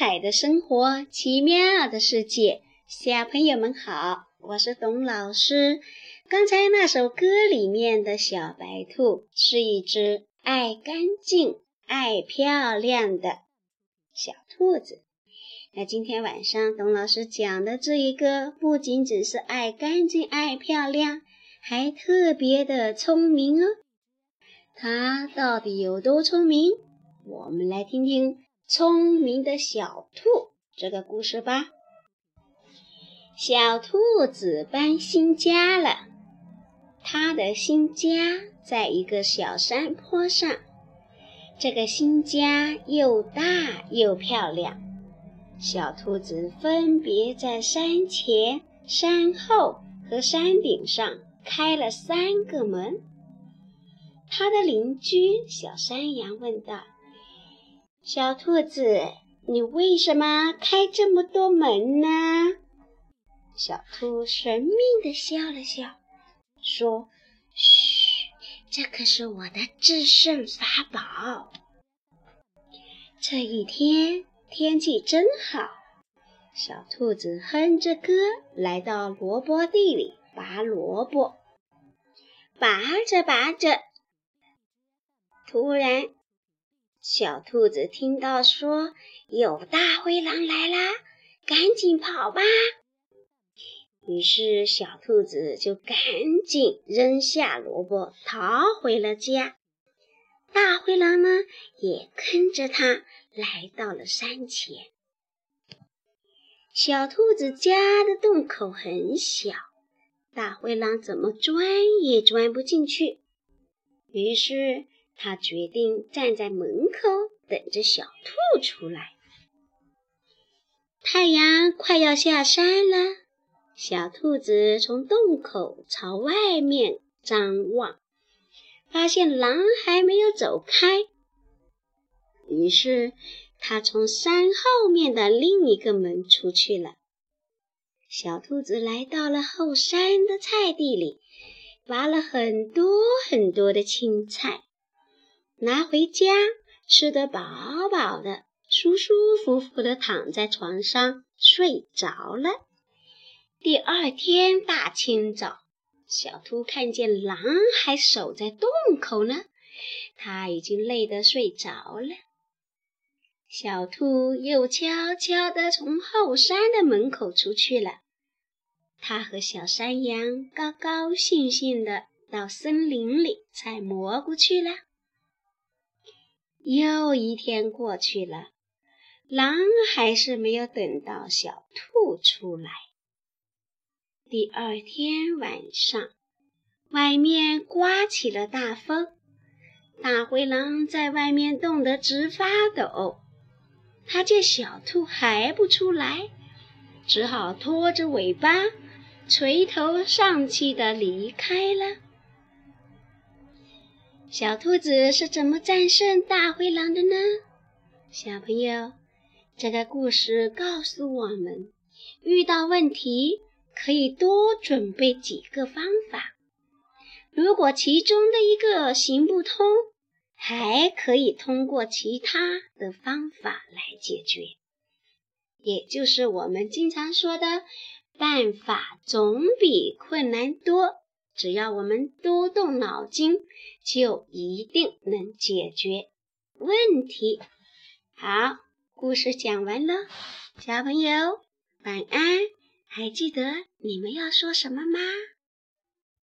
彩的生活，奇妙的世界。小朋友们好，我是董老师。刚才那首歌里面的小白兔是一只爱干净、爱漂亮的小兔子。那今天晚上董老师讲的这一个，不仅仅是爱干净、爱漂亮，还特别的聪明哦。它到底有多聪明？我们来听听聪明的小兔这个故事吧。小兔子搬新家了，它的新家在一个小山坡上。这个新家又大又漂亮。小兔子分别在山前、山后和山顶上开了三个门。它的邻居小山羊问道。小兔子，你为什么开这么多门呢？小兔神秘地笑了笑，说：“嘘，这可是我的制胜法宝。”这一天天气真好，小兔子哼着歌来到萝卜地里拔萝卜，拔着拔着，突然。小兔子听到说有大灰狼来啦，赶紧跑吧！于是小兔子就赶紧扔下萝卜，逃回了家。大灰狼呢，也跟着它来到了山前。小兔子家的洞口很小，大灰狼怎么钻也钻不进去。于是。他决定站在门口等着小兔出来。太阳快要下山了，小兔子从洞口朝外面张望，发现狼还没有走开。于是，他从山后面的另一个门出去了。小兔子来到了后山的菜地里，拔了很多很多的青菜。拿回家，吃得饱饱的，舒舒服服的躺在床上睡着了。第二天大清早，小兔看见狼还守在洞口呢，它已经累得睡着了。小兔又悄悄地从后山的门口出去了。它和小山羊高高兴兴地到森林里采蘑菇去了。又一天过去了，狼还是没有等到小兔出来。第二天晚上，外面刮起了大风，大灰狼在外面冻得直发抖。他见小兔还不出来，只好拖着尾巴，垂头丧气地离开了。小兔子是怎么战胜大灰狼的呢？小朋友，这个故事告诉我们，遇到问题可以多准备几个方法。如果其中的一个行不通，还可以通过其他的方法来解决。也就是我们经常说的“办法总比困难多”。只要我们多动脑筋，就一定能解决问题。好，故事讲完了，小朋友晚安。还记得你们要说什么吗？